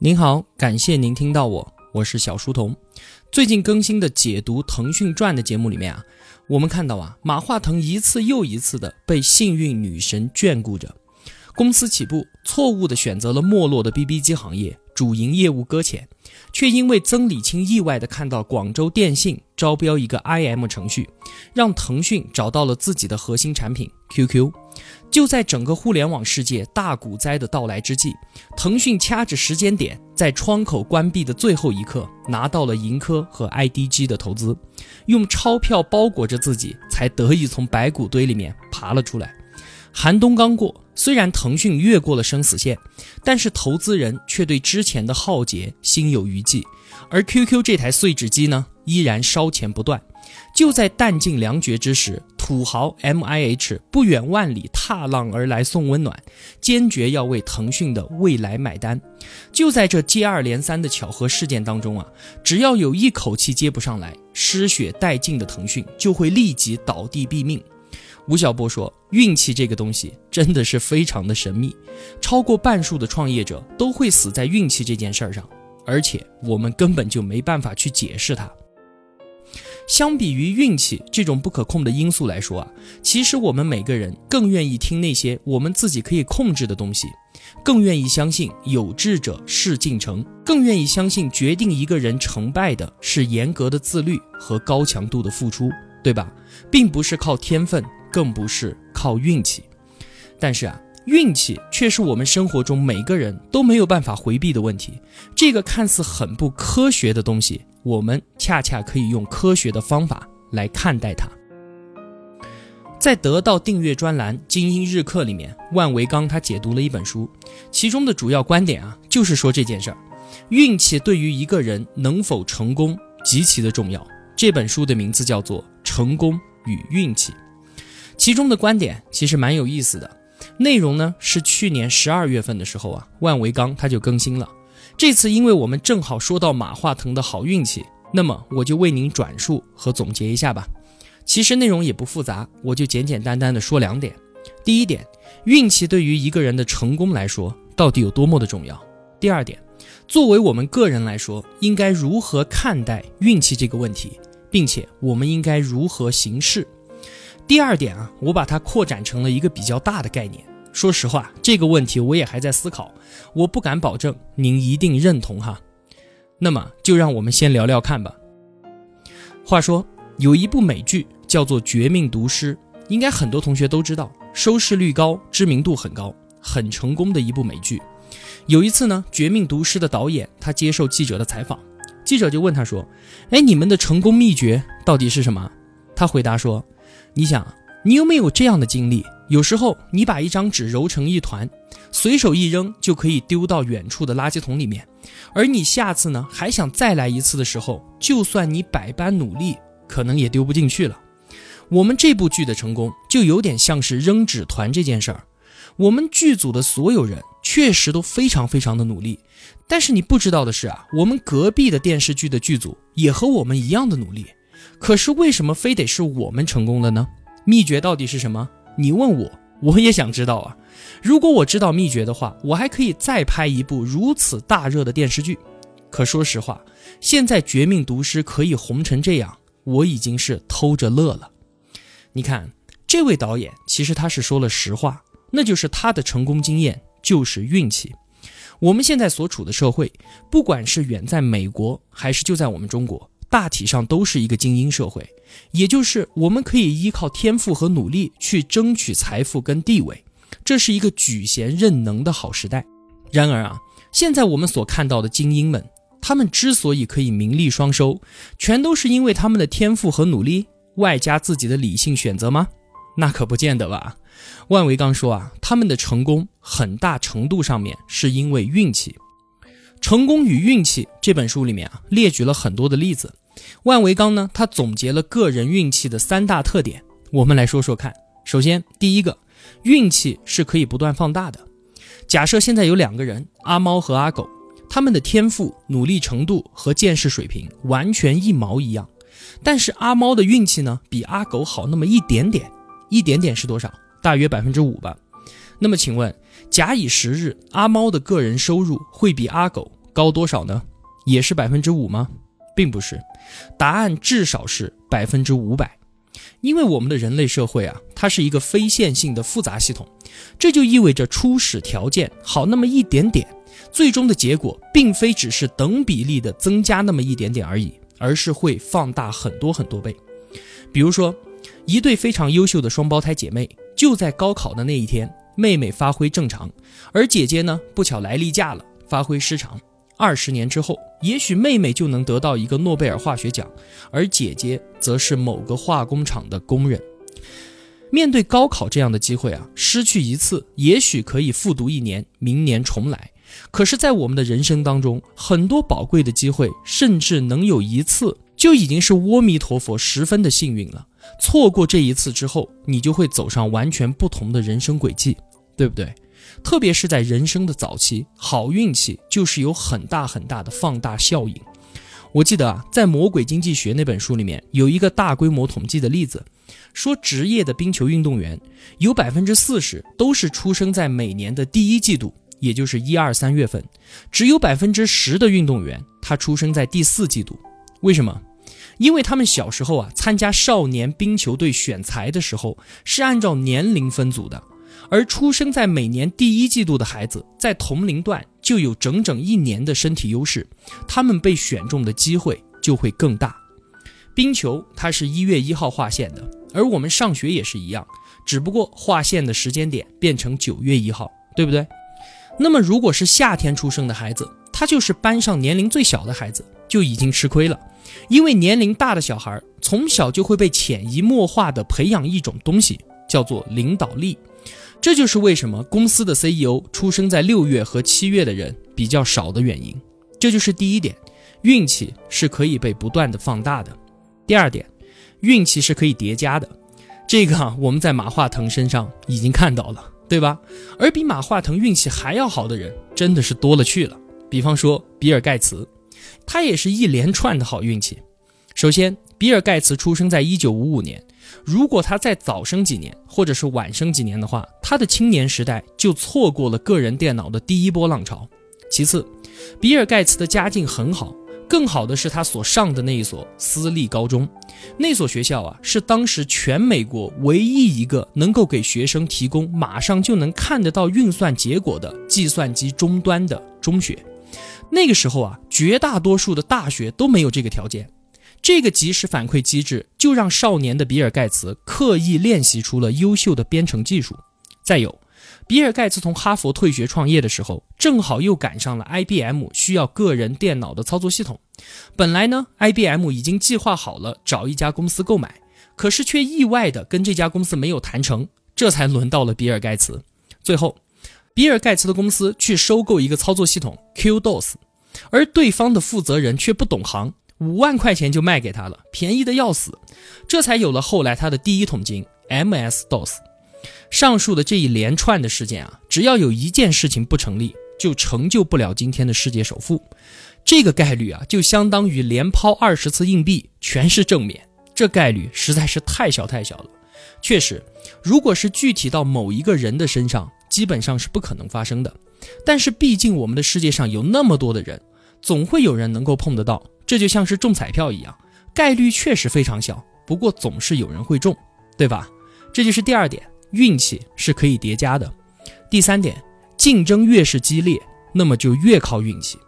您好，感谢您听到我，我是小书童。最近更新的解读《腾讯传》的节目里面啊，我们看到啊，马化腾一次又一次的被幸运女神眷顾着。公司起步错误的选择了没落的 BB 机行业，主营业务搁浅，却因为曾理清意外的看到广州电信招标一个 IM 程序，让腾讯找到了自己的核心产品 QQ。就在整个互联网世界大股灾的到来之际，腾讯掐着时间点，在窗口关闭的最后一刻，拿到了盈科和 IDG 的投资，用钞票包裹着自己，才得以从白骨堆里面爬了出来。寒冬刚过，虽然腾讯越过了生死线，但是投资人却对之前的浩劫心有余悸，而 QQ 这台碎纸机呢，依然烧钱不断。就在弹尽粮绝之时。土豪 M I H 不远万里踏浪而来送温暖，坚决要为腾讯的未来买单。就在这接二连三的巧合事件当中啊，只要有一口气接不上来，失血殆尽的腾讯就会立即倒地毙命。吴晓波说：“运气这个东西真的是非常的神秘，超过半数的创业者都会死在运气这件事儿上，而且我们根本就没办法去解释它。”相比于运气这种不可控的因素来说啊，其实我们每个人更愿意听那些我们自己可以控制的东西，更愿意相信有志者事竟成，更愿意相信决定一个人成败的是严格的自律和高强度的付出，对吧？并不是靠天分，更不是靠运气。但是啊，运气却是我们生活中每个人都没有办法回避的问题。这个看似很不科学的东西。我们恰恰可以用科学的方法来看待它。在得到订阅专栏《精英日课》里面，万维刚他解读了一本书，其中的主要观点啊，就是说这件事儿，运气对于一个人能否成功极其的重要。这本书的名字叫做《成功与运气》，其中的观点其实蛮有意思的。内容呢是去年十二月份的时候啊，万维刚他就更新了。这次，因为我们正好说到马化腾的好运气，那么我就为您转述和总结一下吧。其实内容也不复杂，我就简简单单的说两点。第一点，运气对于一个人的成功来说到底有多么的重要？第二点，作为我们个人来说，应该如何看待运气这个问题，并且我们应该如何行事？第二点啊，我把它扩展成了一个比较大的概念。说实话，这个问题我也还在思考，我不敢保证您一定认同哈。那么就让我们先聊聊看吧。话说有一部美剧叫做《绝命毒师》，应该很多同学都知道，收视率高，知名度很高，很成功的一部美剧。有一次呢，《绝命毒师》的导演他接受记者的采访，记者就问他说：“哎，你们的成功秘诀到底是什么？”他回答说：“你想，你有没有这样的经历？”有时候你把一张纸揉成一团，随手一扔就可以丢到远处的垃圾桶里面，而你下次呢还想再来一次的时候，就算你百般努力，可能也丢不进去了。我们这部剧的成功就有点像是扔纸团这件事儿。我们剧组的所有人确实都非常非常的努力，但是你不知道的是啊，我们隔壁的电视剧的剧组也和我们一样的努力，可是为什么非得是我们成功了呢？秘诀到底是什么？你问我，我也想知道啊。如果我知道秘诀的话，我还可以再拍一部如此大热的电视剧。可说实话，现在《绝命毒师》可以红成这样，我已经是偷着乐了。你看，这位导演其实他是说了实话，那就是他的成功经验就是运气。我们现在所处的社会，不管是远在美国，还是就在我们中国。大体上都是一个精英社会，也就是我们可以依靠天赋和努力去争取财富跟地位，这是一个举贤任能的好时代。然而啊，现在我们所看到的精英们，他们之所以可以名利双收，全都是因为他们的天赋和努力，外加自己的理性选择吗？那可不见得吧。万维刚说啊，他们的成功很大程度上面是因为运气。《成功与运气》这本书里面啊，列举了很多的例子。万维刚呢，他总结了个人运气的三大特点，我们来说说看。首先，第一个，运气是可以不断放大的。假设现在有两个人，阿猫和阿狗，他们的天赋、努力程度和见识水平完全一毛一样，但是阿猫的运气呢，比阿狗好那么一点点，一点点是多少？大约百分之五吧。那么请问，假以时日，阿猫的个人收入会比阿狗？高多少呢？也是百分之五吗？并不是，答案至少是百分之五百。因为我们的人类社会啊，它是一个非线性的复杂系统，这就意味着初始条件好那么一点点，最终的结果并非只是等比例的增加那么一点点而已，而是会放大很多很多倍。比如说，一对非常优秀的双胞胎姐妹，就在高考的那一天，妹妹发挥正常，而姐姐呢不巧来例假了，发挥失常。二十年之后，也许妹妹就能得到一个诺贝尔化学奖，而姐姐则是某个化工厂的工人。面对高考这样的机会啊，失去一次，也许可以复读一年，明年重来。可是，在我们的人生当中，很多宝贵的机会，甚至能有一次，就已经是阿弥陀佛十分的幸运了。错过这一次之后，你就会走上完全不同的人生轨迹，对不对？特别是在人生的早期，好运气就是有很大很大的放大效应。我记得啊，在《魔鬼经济学》那本书里面有一个大规模统计的例子，说职业的冰球运动员有百分之四十都是出生在每年的第一季度，也就是一二三月份，只有百分之十的运动员他出生在第四季度。为什么？因为他们小时候啊参加少年冰球队选材的时候是按照年龄分组的。而出生在每年第一季度的孩子，在同龄段就有整整一年的身体优势，他们被选中的机会就会更大。冰球它是一月一号划线的，而我们上学也是一样，只不过划线的时间点变成九月一号，对不对？那么如果是夏天出生的孩子，他就是班上年龄最小的孩子，就已经吃亏了，因为年龄大的小孩从小就会被潜移默化的培养一种东西，叫做领导力。这就是为什么公司的 CEO 出生在六月和七月的人比较少的原因。这就是第一点，运气是可以被不断的放大的。第二点，运气是可以叠加的。这个我们在马化腾身上已经看到了，对吧？而比马化腾运气还要好的人真的是多了去了。比方说比尔盖茨，他也是一连串的好运气。首先，比尔盖茨出生在一九五五年。如果他再早生几年，或者是晚生几年的话，他的青年时代就错过了个人电脑的第一波浪潮。其次，比尔盖茨的家境很好，更好的是他所上的那一所私立高中，那所学校啊是当时全美国唯一一个能够给学生提供马上就能看得到运算结果的计算机终端的中学。那个时候啊，绝大多数的大学都没有这个条件。这个及时反馈机制就让少年的比尔盖茨刻意练习出了优秀的编程技术。再有，比尔盖茨从哈佛退学创业的时候，正好又赶上了 IBM 需要个人电脑的操作系统。本来呢，IBM 已经计划好了找一家公司购买，可是却意外的跟这家公司没有谈成，这才轮到了比尔盖茨。最后，比尔盖茨的公司去收购一个操作系统 QDOS，而对方的负责人却不懂行。五万块钱就卖给他了，便宜的要死，这才有了后来他的第一桶金 MS DOS。上述的这一连串的事件啊，只要有一件事情不成立，就成就不了今天的世界首富。这个概率啊，就相当于连抛二十次硬币全是正面，这概率实在是太小太小了。确实，如果是具体到某一个人的身上，基本上是不可能发生的。但是毕竟我们的世界上有那么多的人，总会有人能够碰得到。这就像是中彩票一样，概率确实非常小，不过总是有人会中，对吧？这就是第二点，运气是可以叠加的。第三点，竞争越是激烈，那么就越靠运气。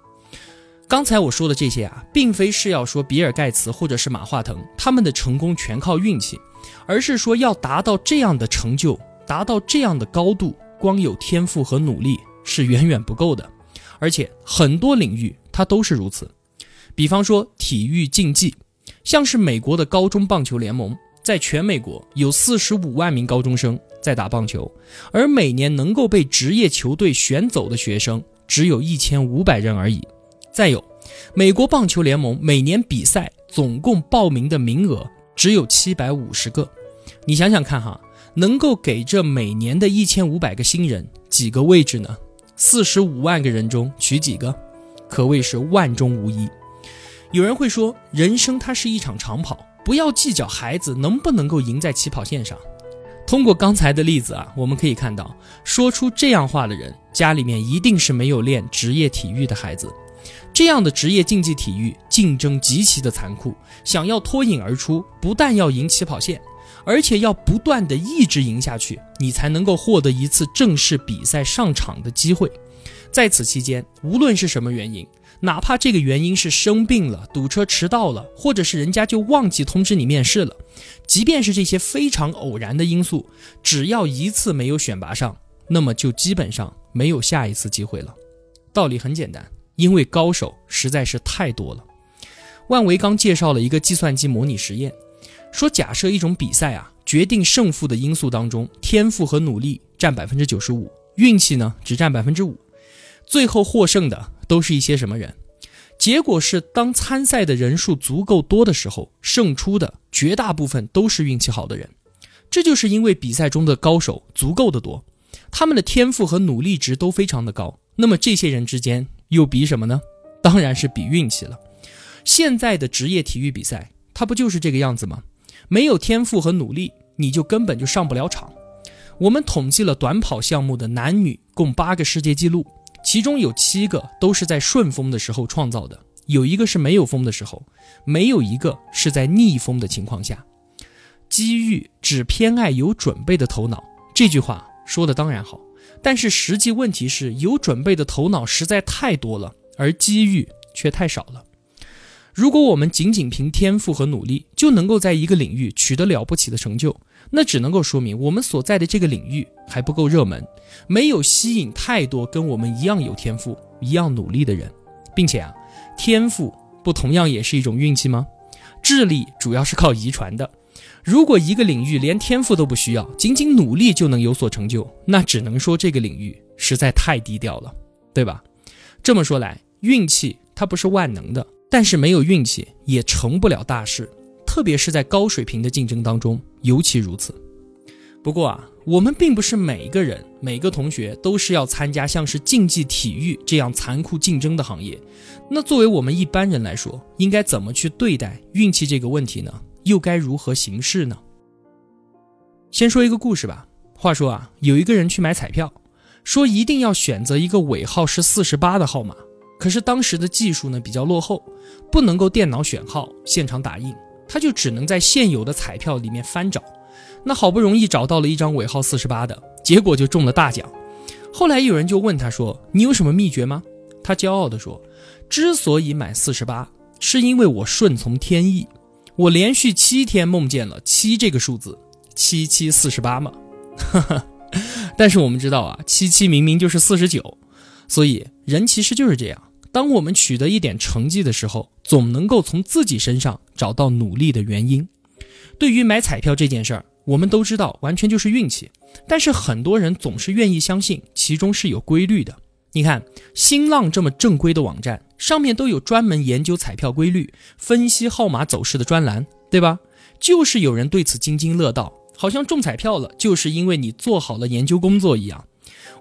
刚才我说的这些啊，并非是要说比尔盖茨或者是马化腾他们的成功全靠运气，而是说要达到这样的成就，达到这样的高度，光有天赋和努力是远远不够的，而且很多领域它都是如此。比方说体育竞技，像是美国的高中棒球联盟，在全美国有四十五万名高中生在打棒球，而每年能够被职业球队选走的学生只有一千五百人而已。再有，美国棒球联盟每年比赛总共报名的名额只有七百五十个，你想想看哈，能够给这每年的一千五百个新人几个位置呢？四十五万个人中取几个，可谓是万中无一。有人会说，人生它是一场长跑，不要计较孩子能不能够赢在起跑线上。通过刚才的例子啊，我们可以看到，说出这样话的人，家里面一定是没有练职业体育的孩子。这样的职业竞技体育竞争极其的残酷，想要脱颖而出，不但要赢起跑线，而且要不断的一直赢下去，你才能够获得一次正式比赛上场的机会。在此期间，无论是什么原因，哪怕这个原因是生病了、堵车迟到了，或者是人家就忘记通知你面试了，即便是这些非常偶然的因素，只要一次没有选拔上，那么就基本上没有下一次机会了。道理很简单。因为高手实在是太多了，万维刚介绍了一个计算机模拟实验，说假设一种比赛啊，决定胜负的因素当中，天赋和努力占百分之九十五，运气呢只占百分之五，最后获胜的都是一些什么人？结果是当参赛的人数足够多的时候，胜出的绝大部分都是运气好的人。这就是因为比赛中的高手足够的多，他们的天赋和努力值都非常的高，那么这些人之间。又比什么呢？当然是比运气了。现在的职业体育比赛，它不就是这个样子吗？没有天赋和努力，你就根本就上不了场。我们统计了短跑项目的男女共八个世界纪录，其中有七个都是在顺风的时候创造的，有一个是没有风的时候，没有一个是在逆风的情况下。机遇只偏爱有准备的头脑，这句话说的当然好。但是实际问题是有准备的头脑实在太多了，而机遇却太少了。如果我们仅仅凭天赋和努力就能够在一个领域取得了不起的成就，那只能够说明我们所在的这个领域还不够热门，没有吸引太多跟我们一样有天赋、一样努力的人，并且啊，天赋不同样也是一种运气吗？智力主要是靠遗传的。如果一个领域连天赋都不需要，仅仅努力就能有所成就，那只能说这个领域实在太低调了，对吧？这么说来，运气它不是万能的，但是没有运气也成不了大事，特别是在高水平的竞争当中尤其如此。不过啊，我们并不是每一个人、每个同学都是要参加像是竞技体育这样残酷竞争的行业。那作为我们一般人来说，应该怎么去对待运气这个问题呢？又该如何行事呢？先说一个故事吧。话说啊，有一个人去买彩票，说一定要选择一个尾号是四十八的号码。可是当时的技术呢比较落后，不能够电脑选号、现场打印，他就只能在现有的彩票里面翻找。那好不容易找到了一张尾号四十八的，结果就中了大奖。后来有人就问他说：“你有什么秘诀吗？”他骄傲地说：“之所以买四十八，是因为我顺从天意。”我连续七天梦见了七这个数字，七七四十八嘛。但是我们知道啊，七七明明就是四十九，所以人其实就是这样。当我们取得一点成绩的时候，总能够从自己身上找到努力的原因。对于买彩票这件事儿，我们都知道完全就是运气，但是很多人总是愿意相信其中是有规律的。你看，新浪这么正规的网站，上面都有专门研究彩票规律、分析号码走势的专栏，对吧？就是有人对此津津乐道，好像中彩票了就是因为你做好了研究工作一样。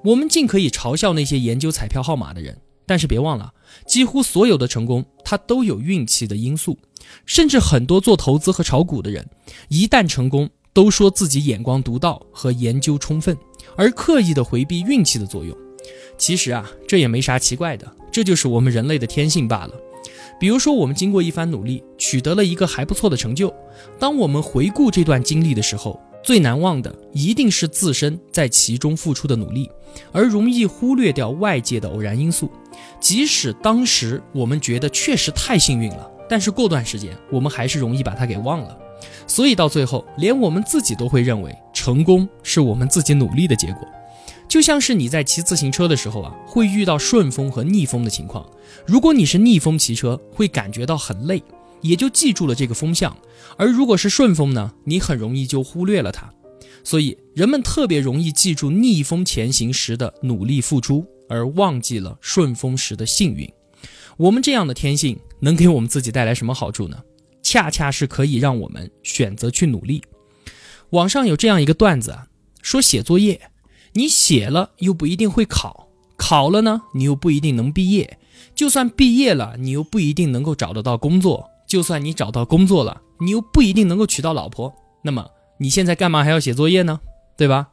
我们尽可以嘲笑那些研究彩票号码的人，但是别忘了，几乎所有的成功，它都有运气的因素。甚至很多做投资和炒股的人，一旦成功，都说自己眼光独到和研究充分，而刻意的回避运气的作用。其实啊，这也没啥奇怪的，这就是我们人类的天性罢了。比如说，我们经过一番努力，取得了一个还不错的成就。当我们回顾这段经历的时候，最难忘的一定是自身在其中付出的努力，而容易忽略掉外界的偶然因素。即使当时我们觉得确实太幸运了，但是过段时间我们还是容易把它给忘了。所以到最后，连我们自己都会认为成功是我们自己努力的结果。就像是你在骑自行车的时候啊，会遇到顺风和逆风的情况。如果你是逆风骑车，会感觉到很累，也就记住了这个风向；而如果是顺风呢，你很容易就忽略了它。所以人们特别容易记住逆风前行时的努力付出，而忘记了顺风时的幸运。我们这样的天性能给我们自己带来什么好处呢？恰恰是可以让我们选择去努力。网上有这样一个段子啊，说写作业。你写了又不一定会考，考了呢你又不一定能毕业，就算毕业了你又不一定能够找得到工作，就算你找到工作了你又不一定能够娶到老婆。那么你现在干嘛还要写作业呢？对吧？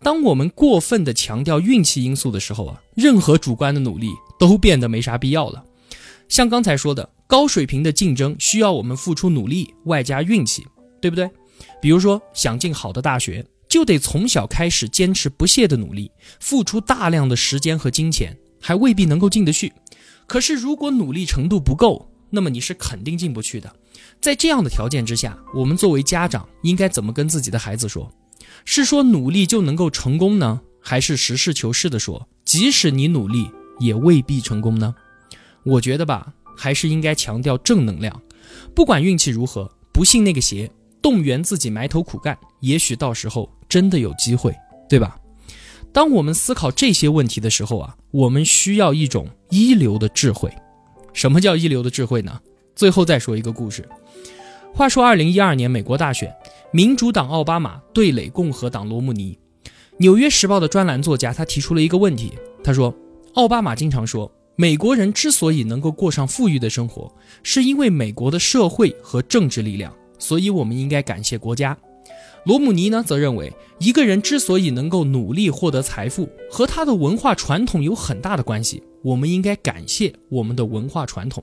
当我们过分的强调运气因素的时候啊，任何主观的努力都变得没啥必要了。像刚才说的，高水平的竞争需要我们付出努力，外加运气，对不对？比如说想进好的大学，就得从小开始坚持不懈的努力，付出大量的时间和金钱，还未必能够进得去。可是如果努力程度不够，那么你是肯定进不去的。在这样的条件之下，我们作为家长应该怎么跟自己的孩子说？是说努力就能够成功呢，还是实事求是的说，即使你努力也未必成功呢？我觉得吧，还是应该强调正能量。不管运气如何，不信那个邪，动员自己埋头苦干，也许到时候真的有机会，对吧？当我们思考这些问题的时候啊，我们需要一种一流的智慧。什么叫一流的智慧呢？最后再说一个故事。话说，二零一二年美国大选，民主党奥巴马对垒共和党罗姆尼。《纽约时报》的专栏作家他提出了一个问题，他说：“奥巴马经常说，美国人之所以能够过上富裕的生活，是因为美国的社会和政治力量，所以我们应该感谢国家。”罗姆尼呢，则认为，一个人之所以能够努力获得财富，和他的文化传统有很大的关系，我们应该感谢我们的文化传统。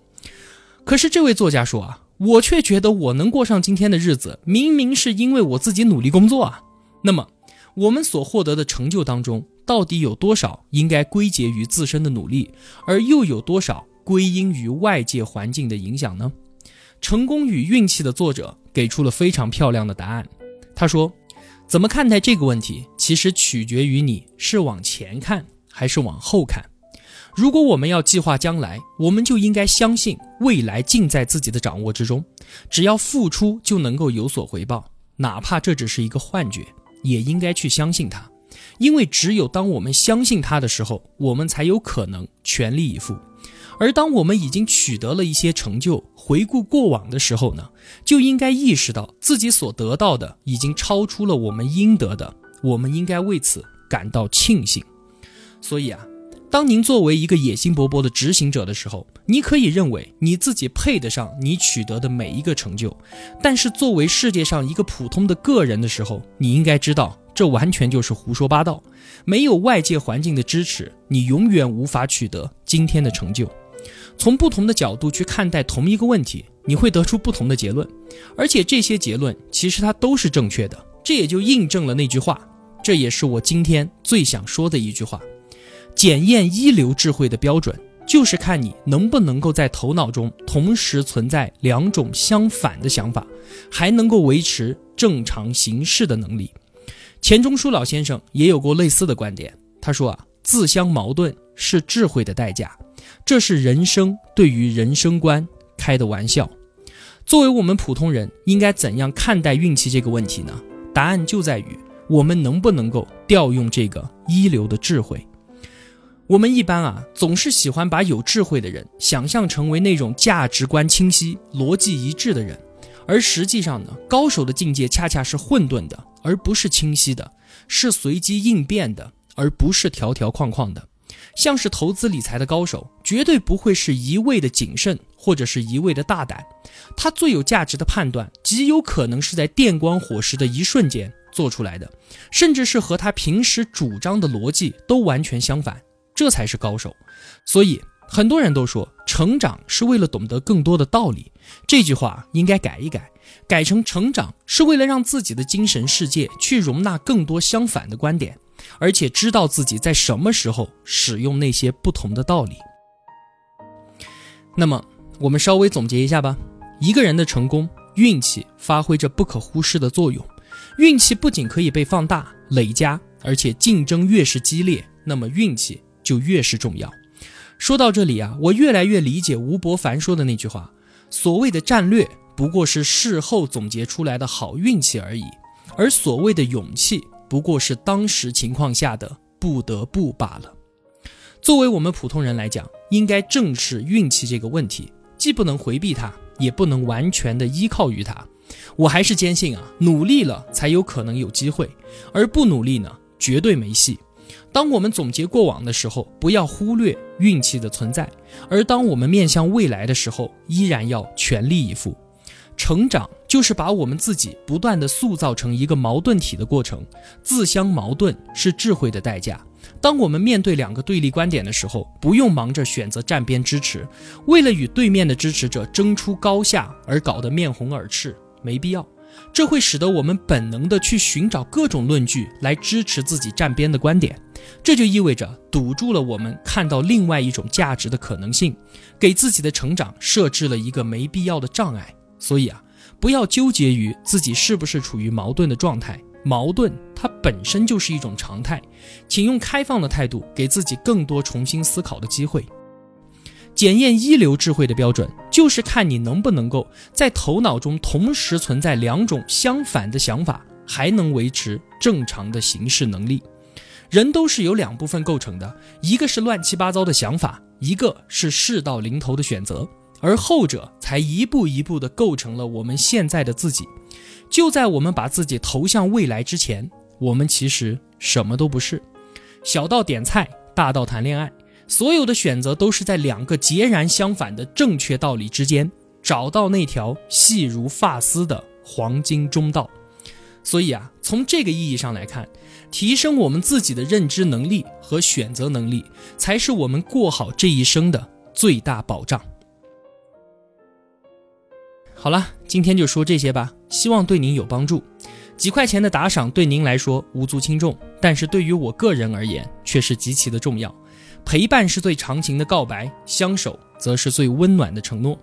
可是这位作家说啊。我却觉得我能过上今天的日子，明明是因为我自己努力工作啊。那么，我们所获得的成就当中，到底有多少应该归结于自身的努力，而又有多少归因于外界环境的影响呢？成功与运气的作者给出了非常漂亮的答案。他说：“怎么看待这个问题，其实取决于你是往前看还是往后看。”如果我们要计划将来，我们就应该相信未来尽在自己的掌握之中，只要付出就能够有所回报，哪怕这只是一个幻觉，也应该去相信它，因为只有当我们相信它的时候，我们才有可能全力以赴。而当我们已经取得了一些成就，回顾过往的时候呢，就应该意识到自己所得到的已经超出了我们应得的，我们应该为此感到庆幸。所以啊。当您作为一个野心勃勃的执行者的时候，你可以认为你自己配得上你取得的每一个成就；但是作为世界上一个普通的个人的时候，你应该知道这完全就是胡说八道。没有外界环境的支持，你永远无法取得今天的成就。从不同的角度去看待同一个问题，你会得出不同的结论，而且这些结论其实它都是正确的。这也就印证了那句话，这也是我今天最想说的一句话。检验一流智慧的标准，就是看你能不能够在头脑中同时存在两种相反的想法，还能够维持正常行事的能力。钱钟书老先生也有过类似的观点，他说啊，自相矛盾是智慧的代价，这是人生对于人生观开的玩笑。作为我们普通人，应该怎样看待运气这个问题呢？答案就在于我们能不能够调用这个一流的智慧。我们一般啊，总是喜欢把有智慧的人想象成为那种价值观清晰、逻辑一致的人，而实际上呢，高手的境界恰恰是混沌的，而不是清晰的；是随机应变的，而不是条条框框的。像是投资理财的高手，绝对不会是一味的谨慎，或者是一味的大胆。他最有价值的判断，极有可能是在电光火石的一瞬间做出来的，甚至是和他平时主张的逻辑都完全相反。这才是高手，所以很多人都说成长是为了懂得更多的道理。这句话应该改一改，改成成长是为了让自己的精神世界去容纳更多相反的观点，而且知道自己在什么时候使用那些不同的道理。那么，我们稍微总结一下吧。一个人的成功，运气发挥着不可忽视的作用。运气不仅可以被放大、累加，而且竞争越是激烈，那么运气。就越是重要。说到这里啊，我越来越理解吴伯凡说的那句话：所谓的战略不过是事后总结出来的好运气而已，而所谓的勇气不过是当时情况下的不得不罢了。作为我们普通人来讲，应该正视运气这个问题，既不能回避它，也不能完全的依靠于它。我还是坚信啊，努力了才有可能有机会，而不努力呢，绝对没戏。当我们总结过往的时候，不要忽略运气的存在；而当我们面向未来的时候，依然要全力以赴。成长就是把我们自己不断的塑造成一个矛盾体的过程，自相矛盾是智慧的代价，当我们面对两个对立观点的时候，不用忙着选择站边支持，为了与对面的支持者争出高下而搞得面红耳赤，没必要。这会使得我们本能的去寻找各种论据来支持自己站边的观点，这就意味着堵住了我们看到另外一种价值的可能性，给自己的成长设置了一个没必要的障碍。所以啊，不要纠结于自己是不是处于矛盾的状态，矛盾它本身就是一种常态，请用开放的态度给自己更多重新思考的机会。检验一流智慧的标准，就是看你能不能够在头脑中同时存在两种相反的想法，还能维持正常的行事能力。人都是由两部分构成的，一个是乱七八糟的想法，一个是事到临头的选择，而后者才一步一步地构成了我们现在的自己。就在我们把自己投向未来之前，我们其实什么都不是。小到点菜，大到谈恋爱。所有的选择都是在两个截然相反的正确道理之间找到那条细如发丝的黄金中道。所以啊，从这个意义上来看，提升我们自己的认知能力和选择能力，才是我们过好这一生的最大保障。好了，今天就说这些吧，希望对您有帮助。几块钱的打赏对您来说无足轻重，但是对于我个人而言却是极其的重要。陪伴是最长情的告白，相守则是最温暖的承诺。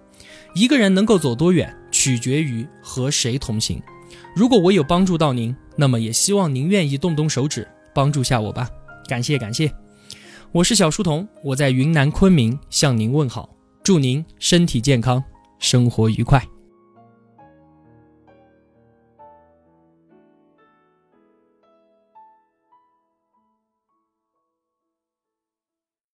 一个人能够走多远，取决于和谁同行。如果我有帮助到您，那么也希望您愿意动动手指帮助下我吧。感谢感谢，我是小书童，我在云南昆明向您问好，祝您身体健康，生活愉快。